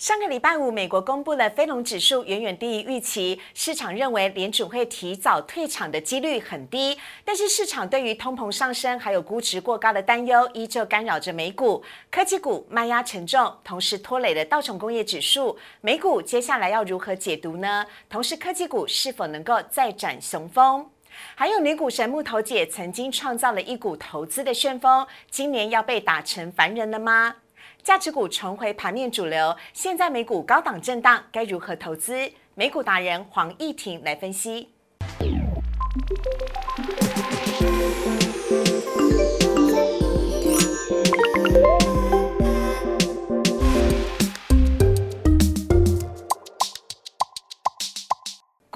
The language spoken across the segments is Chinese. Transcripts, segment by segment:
上个礼拜五，美国公布了非农指数远远低于预期，市场认为联储会提早退场的几率很低。但是市场对于通膨上升还有估值过高的担忧，依旧干扰着美股。科技股卖压沉重，同时拖累了道琼工业指数。美股接下来要如何解读呢？同时科技股是否能够再展雄风？还有女股神木头姐曾经创造了一股投资的旋风，今年要被打成凡人了吗？价值股重回盘面主流，现在美股高档震荡，该如何投资？美股达人黄义婷来分析。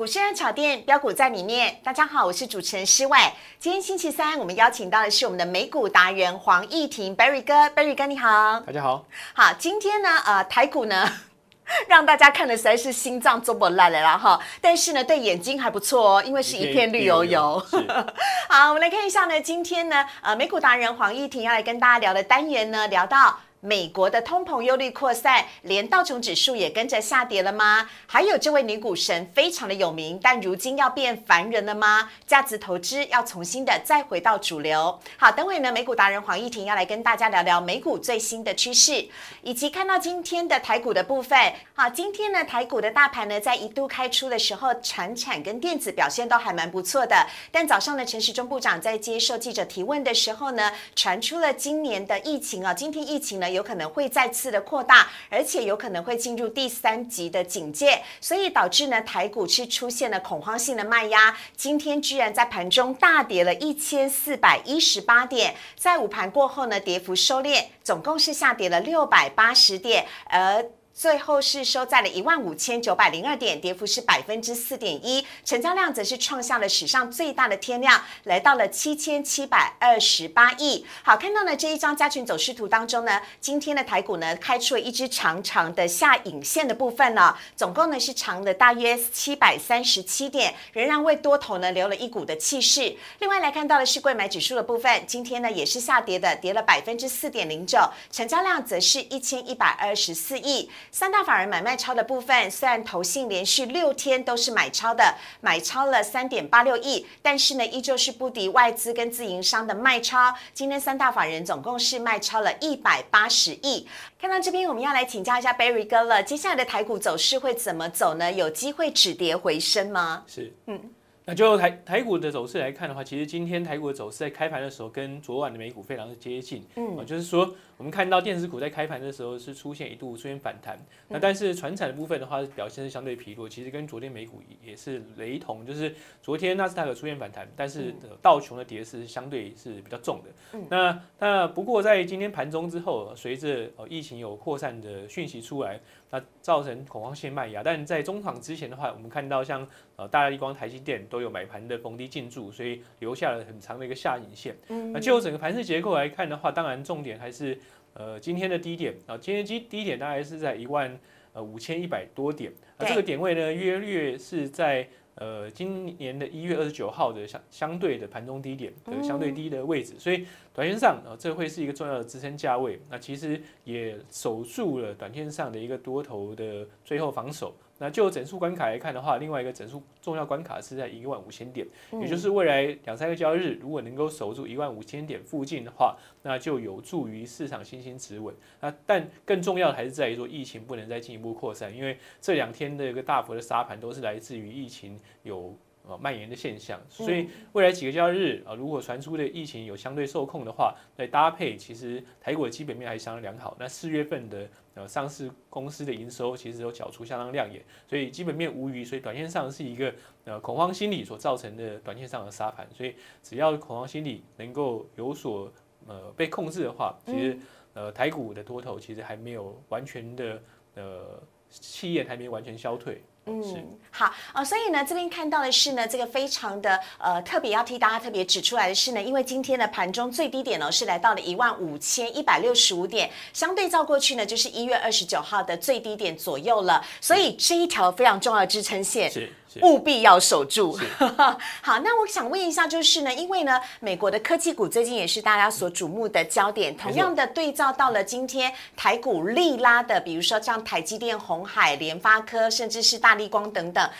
股市人炒店标股在里面，大家好，我是主持人施伟。今天星期三，我们邀请到的是我们的美股达人黄义婷，Berry 哥，Berry 哥你好，大家好。好，今天呢，呃，台股呢，让大家看的实在是心脏做不烂了啦哈，但是呢，对眼睛还不错哦，因为是一片绿油油。好，我们来看一下呢，今天呢，呃，美股达人黄义婷要来跟大家聊的单元呢，聊到。美国的通膨忧虑扩散，连道琼指数也跟着下跌了吗？还有这位女股神非常的有名，但如今要变凡人了吗？价值投资要重新的再回到主流。好，等会呢，美股达人黄义婷要来跟大家聊聊美股最新的趋势，以及看到今天的台股的部分。好，今天呢，台股的大盘呢，在一度开出的时候，产产跟电子表现都还蛮不错的。但早上呢，陈时中部长在接受记者提问的时候呢，传出了今年的疫情啊，今天疫情呢。有可能会再次的扩大，而且有可能会进入第三级的警戒，所以导致呢台股是出现了恐慌性的卖压，今天居然在盘中大跌了一千四百一十八点，在午盘过后呢跌幅收敛，总共是下跌了六百八十点，而。最后是收在了一万五千九百零二点，跌幅是百分之四点一，成交量则是创下了史上最大的天量，来到了七千七百二十八亿。好，看到呢这一张加权走势图当中呢，今天的台股呢开出了一支长长的下影线的部分呢，总共呢是长的大约七百三十七点，仍然为多头呢留了一股的气势。另外来看到的是贵买指数的部分，今天呢也是下跌的，跌了百分之四点零九，成交量则是一千一百二十四亿。三大法人买卖超的部分，虽然投信连续六天都是买超的，买超了三点八六亿，但是呢，依旧是不敌外资跟自营商的卖超。今天三大法人总共是卖超了一百八十亿。看到这边，我们要来请教一下 Barry 哥了，接下来的台股走势会怎么走呢？有机会止跌回升吗？是，嗯。那就台台股的走势来看的话，其实今天台股的走势在开盘的时候跟昨晚的美股非常的接近，嗯，就是说我们看到电子股在开盘的时候是出现一度出现反弹，那但是船产的部分的话表现是相对疲弱，其实跟昨天美股也是雷同，就是昨天纳斯达克出现反弹，但是道琼的跌势相对是比较重的，那那不过在今天盘中之后，随着呃疫情有扩散的讯息出来。那造成恐慌性卖压，但在中场之前的话，我们看到像呃大立光、台积电都有买盘的逢低进驻，所以留下了很长的一个下影线。那就整个盘势结构来看的话，当然重点还是呃今天的低点啊，今天低低点大概是在一万呃五千一百多点，啊这个点位呢约略是在。呃，今年的一月二十九号的相相对的盘中低点的相对低的位置，所以短线上啊，这会是一个重要的支撑价位。那其实也守住了短线上的一个多头的最后防守。那就整数关卡来看的话，另外一个整数重要关卡是在一万五千点，也就是未来两三个交易日，如果能够守住一万五千点附近的话，那就有助于市场信心持稳。那但更重要的还是在于说，疫情不能再进一步扩散，因为这两天的一个大幅的杀盘都是来自于疫情有。呃，蔓延的现象，所以未来几个交易日啊，如果传出的疫情有相对受控的话，来搭配，其实台股的基本面还相当良好。那四月份的呃上市公司的营收其实都缴出相当亮眼，所以基本面无虞，所以短线上是一个呃恐慌心理所造成的短线上的杀盘。所以只要恐慌心理能够有所呃被控制的话，其实呃台股的多头其实还没有完全的呃气焰还没完全消退。嗯，好啊，所以呢，这边看到的是呢，这个非常的呃特别要替大家特别指出来的是呢，因为今天的盘中最低点呢是来到了一万五千一百六十五点，相对照过去呢就是一月二十九号的最低点左右了，所以这一条非常重要的支撑线。是。务必要守住。好，那我想问一下，就是呢，因为呢，美国的科技股最近也是大家所瞩目的焦点。同样的，对照到了今天台股力拉的，比如说像台积电、红海、联发科，甚至是大力光等等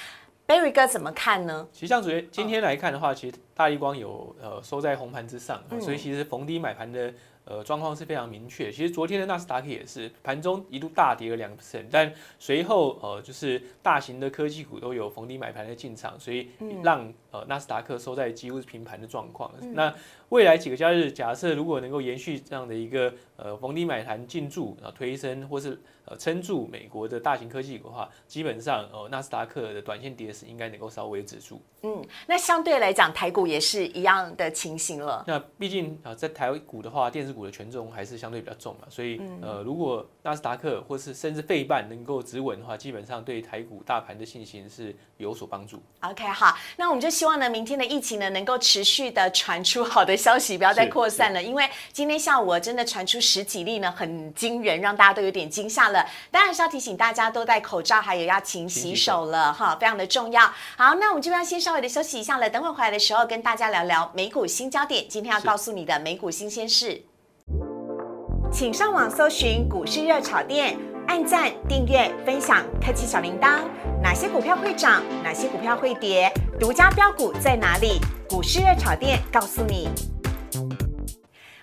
，Berry 哥怎么看呢？其实像昨天今天来看的话，其实大力光有呃收在红盘之上，所以其实逢低买盘的。呃，状况是非常明确。其实昨天的纳斯达克也是盘中一度大跌了两 percent，但随后呃，就是大型的科技股都有逢低买盘的进场，所以让呃纳斯达克收在几乎是平盘的状况。那未来几个交易日，假设如果能够延续这样的一个呃逢低买盘进驻，然后推升或是呃撑住美国的大型科技股的话，基本上呃纳斯达克的短线跌势应该能够稍微止住。嗯，那相对来讲，台股也是一样的情形了。那毕竟啊，在台股的话，电子股的权重还是相对比较重嘛，所以呃，如果纳斯达克或是甚至费半能够止稳的话，基本上对台股大盘的信心是有所帮助。OK，好，那我们就希望呢，明天的疫情呢能够持续的传出好的消息，不要再扩散了。因为今天下午真的传出十几例呢，很惊人，让大家都有点惊吓了。当然是要提醒大家都戴口罩，还有要勤洗手了哈，非常的重要。好，那我们这边先稍微的休息一下了，等会回来的时候跟大家聊聊美股新焦点。今天要告诉你的美股新鲜事。请上网搜寻股市热炒店，按赞、订阅、分享，开启小铃铛。哪些股票会涨？哪些股票会跌？独家标股在哪里？股市热炒店告诉你。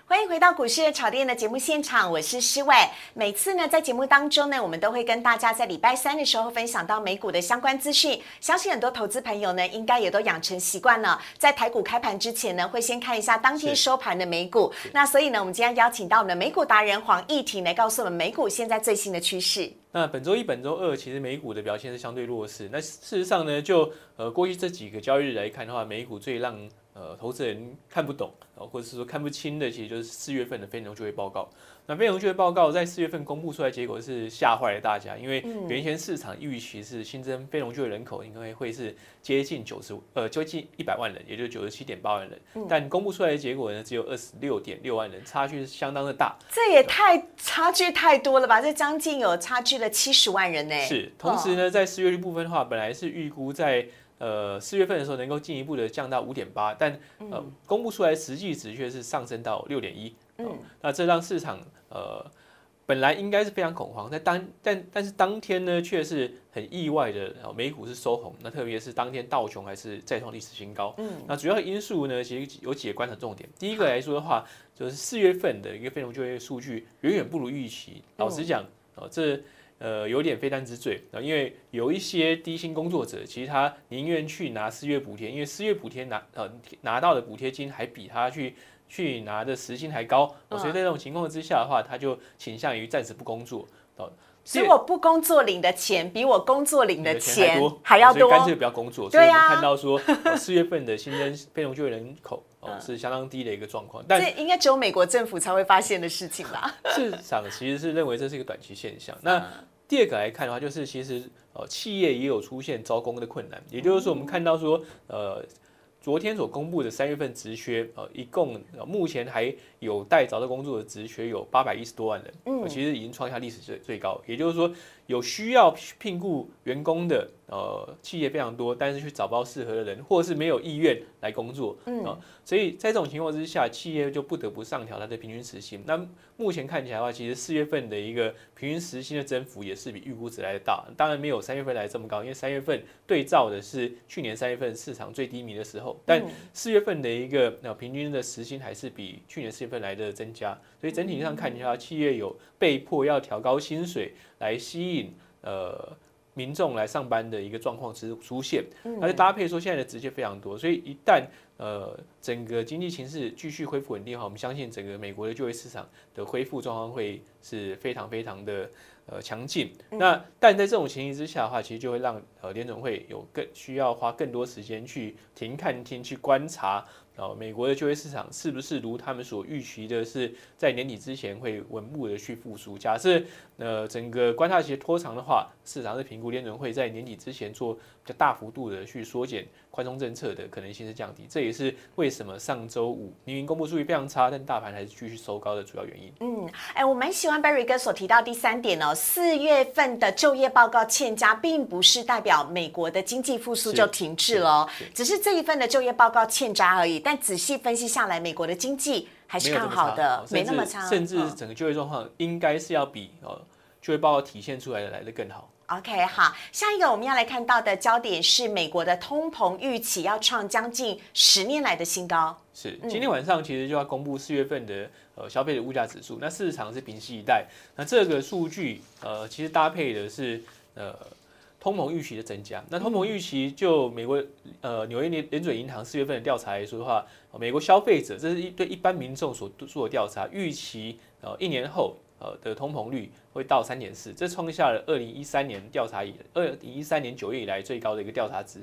欢迎回到股市的炒店的节目现场，我是施伟。每次呢，在节目当中呢，我们都会跟大家在礼拜三的时候分享到美股的相关资讯。相信很多投资朋友呢，应该也都养成习惯了，在台股开盘之前呢，会先看一下当天收盘的美股。那所以呢，我们今天邀请到我们的美股达人黄义婷来告诉我们美股现在最新的趋势。那本周一、本周二，其实美股的表现是相对弱势。那事实上呢，就呃过去这几个交易日来看的话，美股最让呃，投资人看不懂，或者是说看不清的，其实就是四月份的非农就业报告。那非农就业报告在四月份公布出来，结果是吓坏了大家，因为原先市场预期是新增非农就业人口应该会是接近九十呃接近一百万人，也就是九十七点八万人。但公布出来的结果呢，只有二十六点六万人，差距是相当的大。这也太差距太多了吧？这将近有差距了七十万人呢。是，同时呢，在四月部分的话，本来是预估在。呃，四月份的时候能够进一步的降到五点八，但呃，公布出来实际值却是上升到六点一。嗯，那这让市场呃本来应该是非常恐慌，在当但但是当天呢却是很意外的，美股是收红。那特别是当天道琼还是再创历史新高。嗯，那主要因素呢，其实有几个观察重点。第一个来说的话，就是四月份的一个非农就业数据远远不如预期。老实讲，哦这。呃，有点非单之罪啊，因为有一些低薪工作者，其实他宁愿去拿四月补贴，因为四月补贴拿呃拿到的补贴金还比他去去拿的时薪还高，所以在这种情况之下的话，他就倾向于暂时不工作。哦所以我不工作领的钱比我工作领的钱还要多，干脆不要工作。对啊，看到说 四月份的新增非农就业人口哦是相当低的一个状况，但这应该只有美国政府才会发现的事情吧？市场其实是认为这是一个短期现象。那第二个来看的话，就是其实呃企业也有出现招工的困难，也就是说我们看到说呃昨天所公布的三月份职缺呃一共目前还有待找到工作的职缺有八百一十多万人，嗯，其实已经创下历史最最高，也就是说有需要聘雇员工的。呃，企业非常多，但是去找不到适合的人，或者是没有意愿来工作，啊，所以在这种情况之下，企业就不得不上调它的平均时薪。那目前看起来的话，其实四月份的一个平均时薪的增幅也是比预估值来的大，当然没有三月份来这么高，因为三月份对照的是去年三月份市场最低迷的时候，但四月份的一个呃平均的时薪还是比去年四月份来的增加，所以整体上看起来，企业有被迫要调高薪水来吸引呃。民众来上班的一个状况是出现，而且搭配说现在的直接非常多，所以一旦呃整个经济形势继续恢复稳定的话，我们相信整个美国的就业市场的恢复状况会是非常非常的呃强劲。那但在这种情形之下的话，其实就会让呃联总会有更需要花更多时间去停看听去观察。哦，美国的就业市场是不是如他们所预期的，是在年底之前会稳步的去复苏？假设呃整个观察期拖长的话，市场是评估联准会在年底之前做比较大幅度的去缩减宽松政策的可能性是降低，这也也是为什么上周五明明公布数据非常差，但大盘还是继续收高的主要原因。嗯，哎，我蛮喜欢 Barry 哥所提到第三点哦，四月份的就业报告欠佳，并不是代表美国的经济复苏就停滞了，只是这一份的就业报告欠佳而已。但仔细分析下来，美国的经济还是看好的，没那么差，甚至整个就业状况应该是要比呃就业报告体现出来的来的更好。OK，好，下一个我们要来看到的焦点是美国的通膨预期要创将近十年来的新高。是，今天晚上其实就要公布四月份的呃消费的物价指数，那市场是屏息以待。那这个数据呃其实搭配的是呃通膨预期的增加。那通膨预期就美国呃纽约联联准银行四月份的调查来说的话，美国消费者这是一对一般民众所做的调查，预期呃一年后。呃的通膨率会到三点四，这创下了二零一三年调查以二零一三年九月以来最高的一个调查值。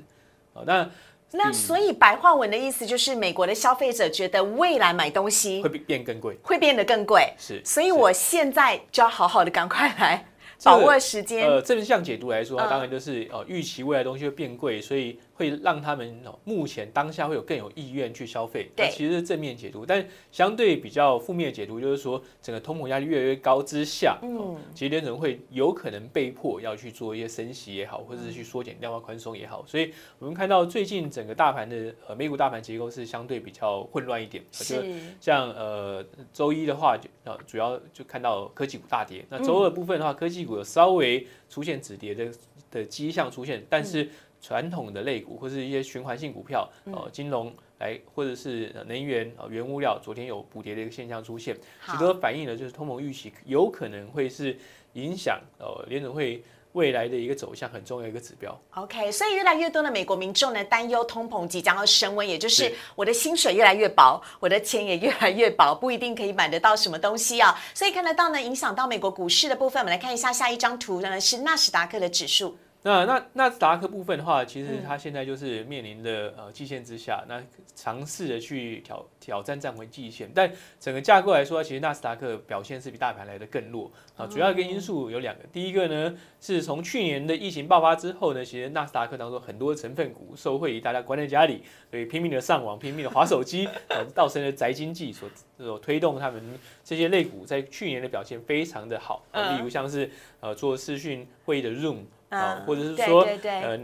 哦，那那所以白话文的意思就是，美国的消费者觉得未来买东西会变更贵，会变得更贵。是，所以我现在就要好好的赶快来把握时间。呃，正向解读来说，它当然就是呃预期未来东西会变贵，所以。会让他们目前当下会有更有意愿去消费，那其实是正面解读。但相对比较负面的解读，就是说整个通膨压力越来越高之下，嗯，其实联准会有可能被迫要去做一些升息也好，或者是去缩减量化宽松也好。所以我们看到最近整个大盘的呃美股大盘结构是相对比较混乱一点，就像呃周一的话，就呃主要就看到科技股大跌。那周二部分的话，科技股有稍微出现止跌的的迹象出现，但是。传统的类股或是一些循环性股票，呃，金融来或者是能源、呃，原物料，昨天有补跌的一个现象出现，许多反映的就是通膨预期有可能会是影响呃联准会未来的一个走向很重要一个指标。OK，所以越来越多的美国民众呢担忧通膨即将要升温，也就是我的薪水越来越薄，我的钱也越来越薄，不一定可以买得到什么东西啊。所以看得到呢，影响到美国股市的部分，我们来看一下下一张图呢，是纳斯达克的指数。那那纳斯达克部分的话，其实它现在就是面临的呃季线之下，那尝试的去挑挑战站回季线，但整个架构来说，其实纳斯达克表现是比大盘来的更弱啊。主要一个因素有两个，第一个呢是从去年的疫情爆发之后呢，其实纳斯达克当中很多成分股受惠于大家关在家里，所以拼命的上网、拼命的划手机，呃，造成了宅经济所所推动他们这些类股在去年的表现非常的好，例如像是呃做视讯会议的 Zoom。啊，或者是说，呃，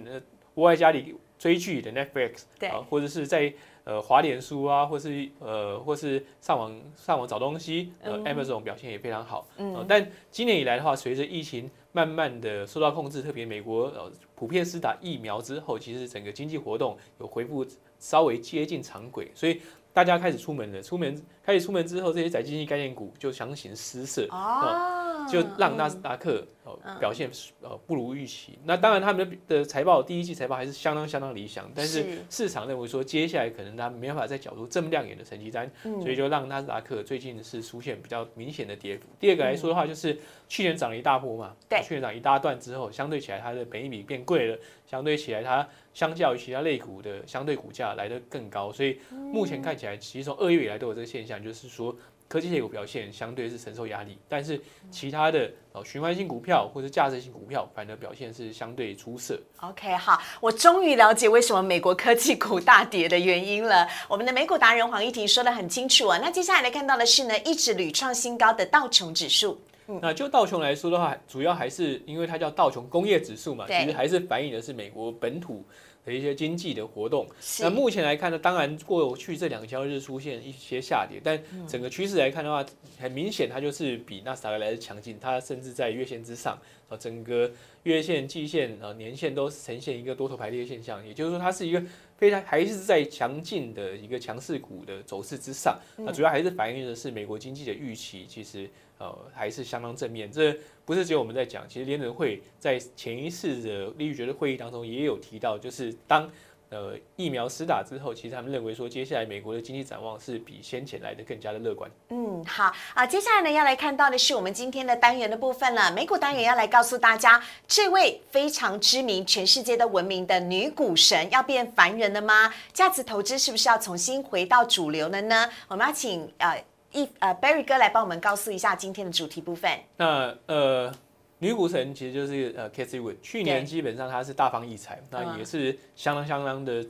窝在家里追剧的 Netflix，啊，或者是在呃滑脸书啊，或是呃或是上网上网找东西，呃，Amazon 表现也非常好。嗯，但今年以来的话，随着疫情慢慢的受到控制，特别美国呃普遍施打疫苗之后，其实整个经济活动有恢复稍微接近常轨，所以。大家开始出门了，出门开始出门之后，这些宅经济概念股就强行失色，哦，就让纳斯达克哦表现呃不如预期。那当然，他们的财报第一季财报还是相当相当理想，但是市场认为说接下来可能他没办法再缴出这么亮眼的成绩单，所以就让纳斯达克最近是出现比较明显的跌幅。第二个来说的话，就是去年涨了一大波嘛，对，去年涨一大段之后，相对起来它的本益比变贵了，相对起来它。相较于其他类股的相对股价来得更高，所以目前看起来，其实从二月以来都有这个现象，就是说科技类股表现相对是承受压力，但是其他的哦循环性股票或者价值型股票反而表现是相对出色。OK，好，我终于了解为什么美国科技股大跌的原因了。我们的美股达人黄一婷说的很清楚啊。那接下来来看到的是呢，一直屡创新高的道琼指数。那就道琼来说的话，主要还是因为它叫道琼工业指数嘛，其实还是反映的是美国本土。的一些经济的活动，那目前来看呢，当然过去这两个交易日出现一些下跌，但整个趋势来看的话，很明显它就是比纳斯达克来的强劲，它甚至在月线之上，啊，整个月线、季线、啊年线都呈现一个多头排列的现象，也就是说它是一个非常还是在强劲的一个强势股的走势之上，那主要还是反映的是美国经济的预期，其实。呃，还是相当正面。这不是只有我们在讲，其实联准会在前一次的利率决策会议当中也有提到，就是当呃疫苗施打之后，其实他们认为说，接下来美国的经济展望是比先前来的更加的乐观。嗯，好啊，接下来呢要来看到的是我们今天的单元的部分了。美股单元要来告诉大家，这位非常知名、全世界都闻名的女股神要变凡人了吗？价值投资是不是要重新回到主流了呢？我们要请呃。一呃，Barry 哥来帮我们告诉一下今天的主题部分。那呃，女股神其实就是呃 k a t h y Wood，去年基本上她是大放异彩，那也是相当相当的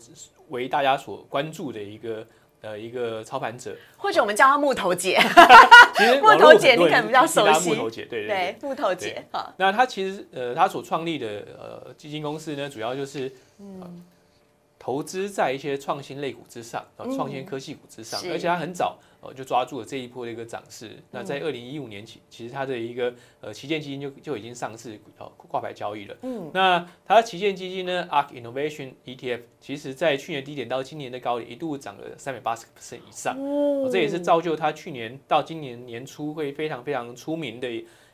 为大家所关注的一个呃一个操盘者，或者我们叫她木头姐。其实 木头姐你可能比较熟悉。木头姐，对对对，木头姐。那她其实呃她所创立的呃基金公司呢，主要就是嗯。投资在一些创新类股之上，啊，创新科技股之上，而且她很早呃就抓住了这一波的一个涨势。那在二零一五年起，其实它的一个呃旗舰基金就就已经上市呃挂牌交易了。嗯，那它的旗舰基金呢，ARK Innovation ETF，其实在去年低点到今年的高点一度涨了三百八十 percent 以上。哦，这也是造就它去年到今年年初会非常非常出名的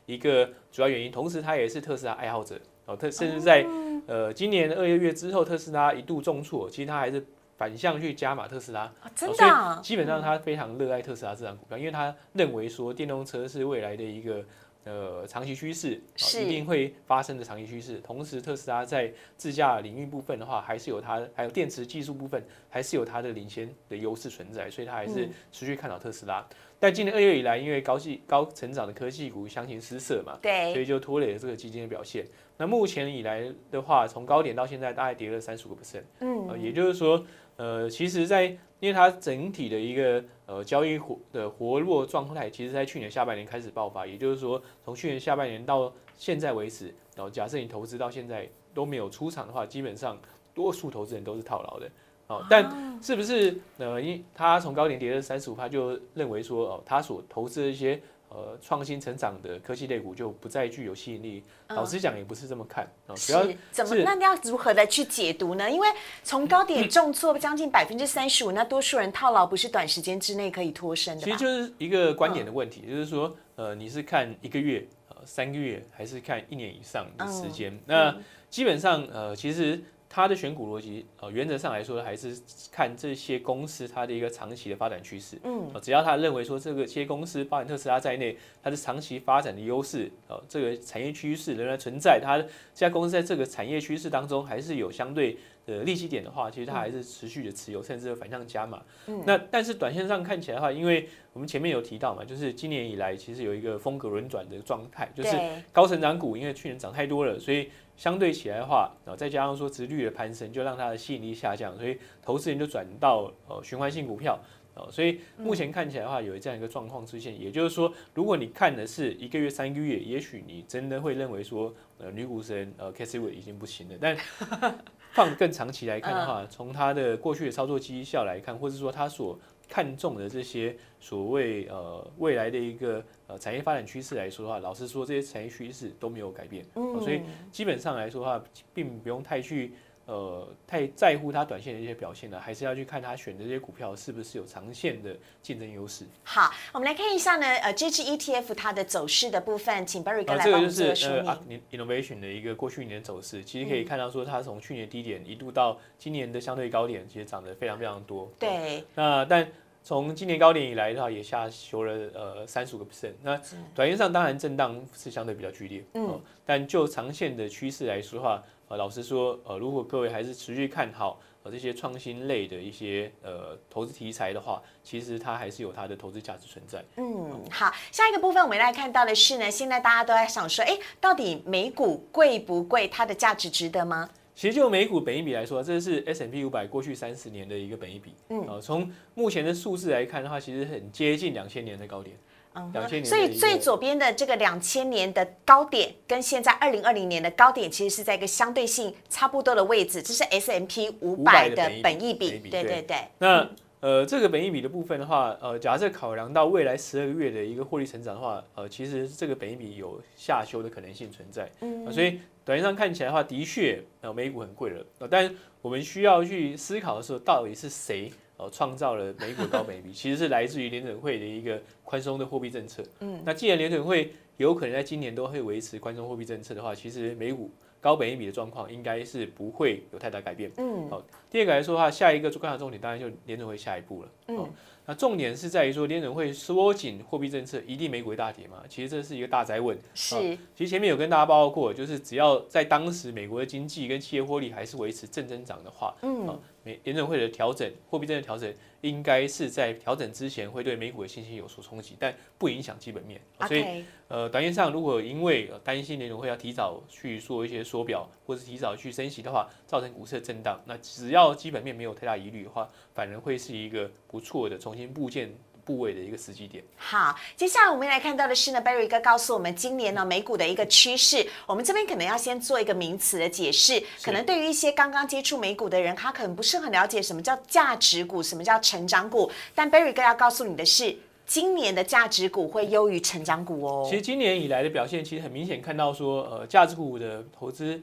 一个主要原因。同时，它也是特斯拉爱好者。哦，特甚至在呃今年二月月之后，特斯拉一度重挫，其实他还是反向去加码特斯拉，啊真的，基本上他非常热爱特斯拉这张股票，因为他认为说电动车是未来的一个呃长期趋势，一定会发生的长期趋势。同时，特斯拉在自驾领域部分的话，还是有它，还有电池技术部分，还是有它的领先的优势存在，所以他还是持续看好特斯拉。但今年二月以来，因为高技高成长的科技股相形失色嘛，对，所以就拖累了这个基金的表现。那目前以来的话，从高点到现在大概跌了三十五个 percent，嗯，也就是说，呃，其实，在因为它整体的一个呃交易活的活络状态，其实在去年下半年开始爆发，也就是说，从去年下半年到现在为止，然后假设你投资到现在都没有出场的话，基本上多数投资人都是套牢的，哦，但是不是呃，因他从高点跌了三十五，他就认为说，哦，他所投资的一些。呃，创新成长的科技类股就不再具有吸引力。老实讲，也不是这么看啊。是怎么？那你要如何的去解读呢？因为从高点重挫将近百分之三十五，那多数人套牢不是短时间之内可以脱身的。其实就是一个观点的问题，就是说，呃，你是看一个月、呃三个月，还是看一年以上的时间？那基本上，呃，其实。它的选股逻辑，呃，原则上来说，还是看这些公司它的一个长期的发展趋势。嗯，只要他认为说这个些公司，包含特斯拉在内，它的长期发展的优势，呃，这个产业趋势仍然存在，它这家公司在这个产业趋势当中还是有相对的利息点的话，其实它还是持续的持有，甚至反向加码。嗯，那但是短线上看起来的话，因为我们前面有提到嘛，就是今年以来其实有一个风格轮转的状态，就是高成长股因为去年涨太多了，所以。相对起来的话，然后再加上说殖率的攀升，就让它的吸引力下降，所以投资人就转到呃循环性股票，哦，所以目前看起来的话，有这样一个状况出现。也就是说，如果你看的是一个月、三个月，也许你真的会认为说，呃，女股神呃 k a s i y 已经不行了。但 放更长期来看的话，从它的过去的操作绩效来看，或者说它所看中的这些所谓呃未来的一个呃产业发展趋势来说的话，老实说这些产业趋势都没有改变，所以基本上来说的话，并不用太去呃太在乎它短线的一些表现了，还是要去看它选的这些股票是不是有长线的竞争优势。好，我们来看一下呢，呃，这支 ETF 它的走势的部分，请 Barry 哥来帮我们做说明。Innovation 的一个过去一年走势，其实可以看到说它从去年低点一度到今年的相对高点，其实涨得非常非常多。对，那但从今年高点以来的话，也下修了呃三十五个 percent。那短线上当然震荡是相对比较剧烈，嗯，但就长线的趋势来说的话，呃，老实说，呃，如果各位还是持续看好呃这些创新类的一些呃投资题材的话，其实它还是有它的投资价值存在。嗯，好，下一个部分我们来看到的是呢，现在大家都在想说，哎，到底美股贵不贵？它的价值值得吗？其实就美股本益比来说，这是 S M P 五百过去三十年的一个本益比。嗯，啊，从目前的数字来看的话，其实很接近两千年的高点。嗯，两千年。所以最左边的这个两千年的高点，跟现在二零二零年的高点，其实是在一个相对性差不多的位置。这是 S M P 五百的本益比。对对对。那呃，这个本益比的部分的话，呃，假设考量到未来十二个月的一个获利成长的话，呃，其实这个本益比有下修的可能性存在。嗯，所以短线上看起来的话，的确，呃，美股很贵了。呃，但我们需要去思考的时候，到底是谁呃创造了美股高本益比？其实是来自于联准会的一个宽松的货币政策。嗯，那既然联准会有可能在今年都会维持宽松货币政策的话，其实美股。高本一比的状况应该是不会有太大改变。嗯，好，第二个来说的话，下一个观察重点当然就联准会下一步了。嗯，那重点是在于说，联准会缩紧货币政策，一定美股会大跌嘛？其实这是一个大灾问。是，其实前面有跟大家报告过，就是只要在当时美国的经济跟企业获利还是维持正增长的话，嗯，美联准会的调整，货币政策调整。应该是在调整之前会对美股的信心有所冲击，但不影响基本面。所以，呃，短线上如果因为担心联准会要提早去做一些缩表，或是提早去升息的话，造成股市的震荡，那只要基本面没有太大疑虑的话，反而会是一个不错的重新部件。部位的一个时机点。好，接下来我们来看到的是呢，Barry 哥告诉我们今年呢美股的一个趋势。我们这边可能要先做一个名词的解释，可能对于一些刚刚接触美股的人，他可能不是很了解什么叫价值股，什么叫成长股。但 Barry 哥要告诉你的是，今年的价值股会优于成长股哦。其实今年以来的表现，其实很明显看到说，呃，价值股的投资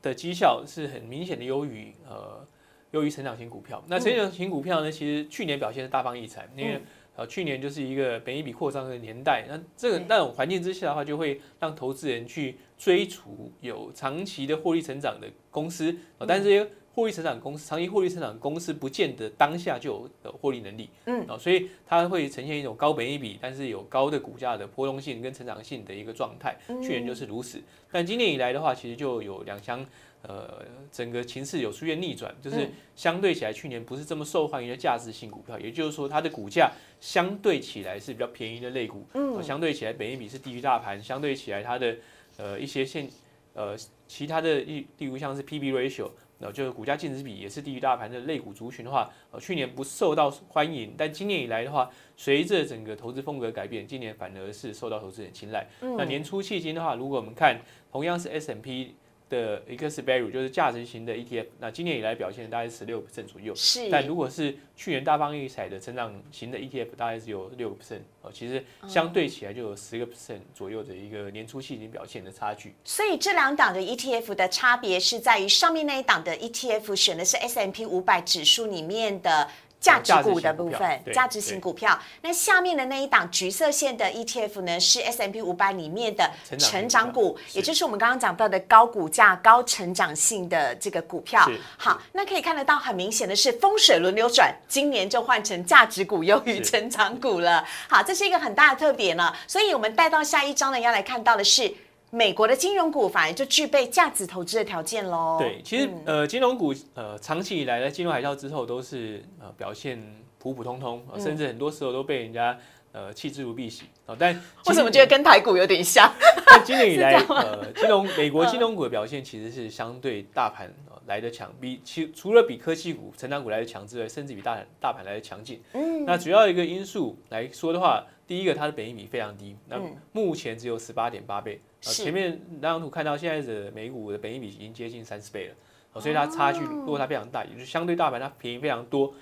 的绩效是很明显的优于呃优于成长型股票。那成长型股票呢，其实去年表现是大放异彩，因为呃，去年就是一个本一比扩张的年代，那这个那种环境之下的话，就会让投资人去追逐有长期的获利成长的公司啊，但是这些获利成长公司、长期获利成长公司不见得当下就有获利能力，嗯啊，所以它会呈现一种高本一比，但是有高的股价的波动性跟成长性的一个状态。去年就是如此，但今年以来的话，其实就有两相。呃，整个情势有出现逆转，就是相对起来，去年不是这么受欢迎的价值性股票，也就是说，它的股价相对起来是比较便宜的类股，嗯，相对起来，本益比是低于大盘，相对起来，它的呃一些现呃其他的例例如像是 P/B ratio，那就是股价净值比也是低于大盘的类股族群的话，呃，去年不受到欢迎，但今年以来的话，随着整个投资风格改变，今年反而是受到投资人青睐。那年初迄今的话，如果我们看同样是 S M P。的一个是 value，就是价值型的 ETF，那今年以来表现大概十六 percent 左右。是。但如果是去年大放异彩的成长型的 ETF，大概是有六个 percent 哦，其实相对起来就有十个 percent 左右的一个年初期已经表现的差距。所以这两档的 ETF 的差别是在于上面那一档的 ETF 选的是 S M P 五百指数里面的。价值股的部分，价值型股票。那下面的那一档橘色线的 ETF 呢，是 S M P 五百里面的成长股，也就是我们刚刚讲到的高股价、高成长性的这个股票。好，那可以看得到，很明显的是风水轮流转，今年就换成价值股优于成长股了。好，这是一个很大的特点呢。所以我们带到下一章呢，要来看到的是。美国的金融股反而就具备价值投资的条件喽。对，其实呃，金融股呃，长期以来在金融海啸之后都是呃表现普普通通，甚至很多时候都被人家呃弃之如敝屣啊。但为什么觉得跟台股有点像？但今年以来呃，金融 美国金融股的表现其实是相对大盘来的强，比其除了比科技股、成长股来的强之外，甚至比大大盘来的强劲。嗯，那主要一个因素来说的话。第一个，它的本益比非常低，那目前只有十八点八倍。前面那张图看到，现在的美股的本益比已经接近三十倍了，所以它差距落差非常大，也就相对大盘它便宜非常多。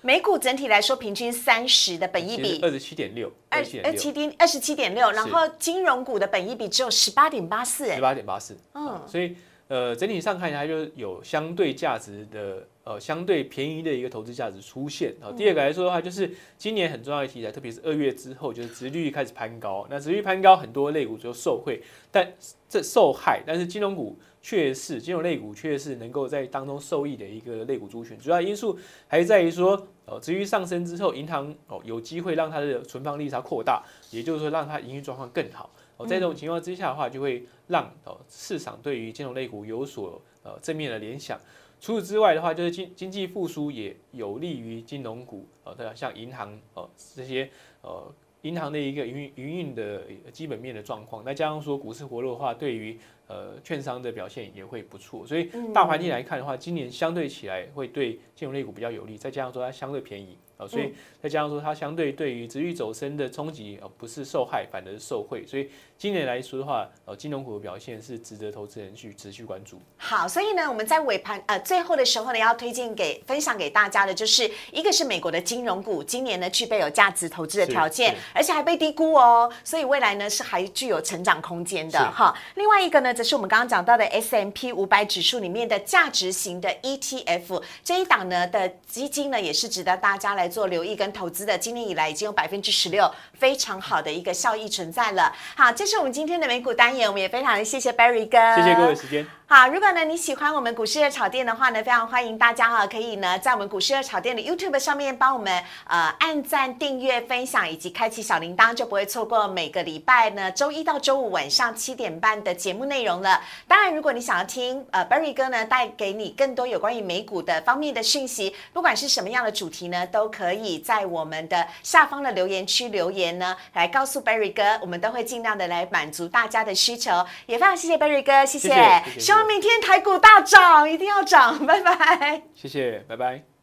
美股整体来说，平均三十的本益比二十七点六，二二七点二十七点六，然后金融股的本益比只有十八点八四，十八点八四。嗯，所以呃，整体上看起来就有相对价值的。呃，相对便宜的一个投资价值出现。好，第二个来说的话，就是今年很重要的题材，特别是二月之后，就是殖率开始攀高。那殖率攀高，很多类股就受惠，但这受害，但是金融股却是金融类股却是能够在当中受益的一个类股族群。主要因素还在于说，呃，殖率上升之后，银行哦有机会让它的存放利差扩大，也就是说让它营运状况更好。哦，在这种情况之下的话，就会让哦市场对于金融类股有所呃正面的联想。除此之外的话，就是经经济复苏也有利于金融股，呃，对像银行，呃，这些，呃，银行的一个营营运的基本面的状况，再加上说股市活络的话，对于呃券商的表现也会不错。所以大环境来看的话，今年相对起来会对金融类股比较有利，再加上说它相对便宜。啊，所以再加上说，它相对对于值域走升的冲击，啊，不是受害，反而是受惠。所以今年来说的话，呃，金融股的表现是值得投资人去持续关注。好，所以呢，我们在尾盘呃最后的时候呢，要推荐给分享给大家的，就是一个是美国的金融股，今年呢具备有价值投资的条件，而且还被低估哦，所以未来呢是还具有成长空间的哈。另外一个呢，则是我们刚刚讲到的 S M P 五百指数里面的价值型的 E T F 这一档呢的基金呢，也是值得大家来。做留意跟投资的，今年以来已经有百分之十六非常好的一个效益存在了。好，这是我们今天的美股单元，我们也非常的谢谢 Barry 哥，谢谢各位时间。好，如果呢你喜欢我们股市热炒店的话呢，非常欢迎大家哈，可以呢在我们股市热炒店的 YouTube 上面帮我们呃按赞、订阅、分享以及开启小铃铛，就不会错过每个礼拜呢周一到周五晚上七点半的节目内容了。当然，如果你想要听呃 Barry 哥呢带给你更多有关于美股的方面的讯息，不管是什么样的主题呢，都可以在我们的下方的留言区留言呢，来告诉 Barry 哥，我们都会尽量的来满足大家的需求。也非常谢谢 Barry 哥，谢谢谢谢谢希望明天台股大涨，一定要涨，拜拜。谢谢，拜拜。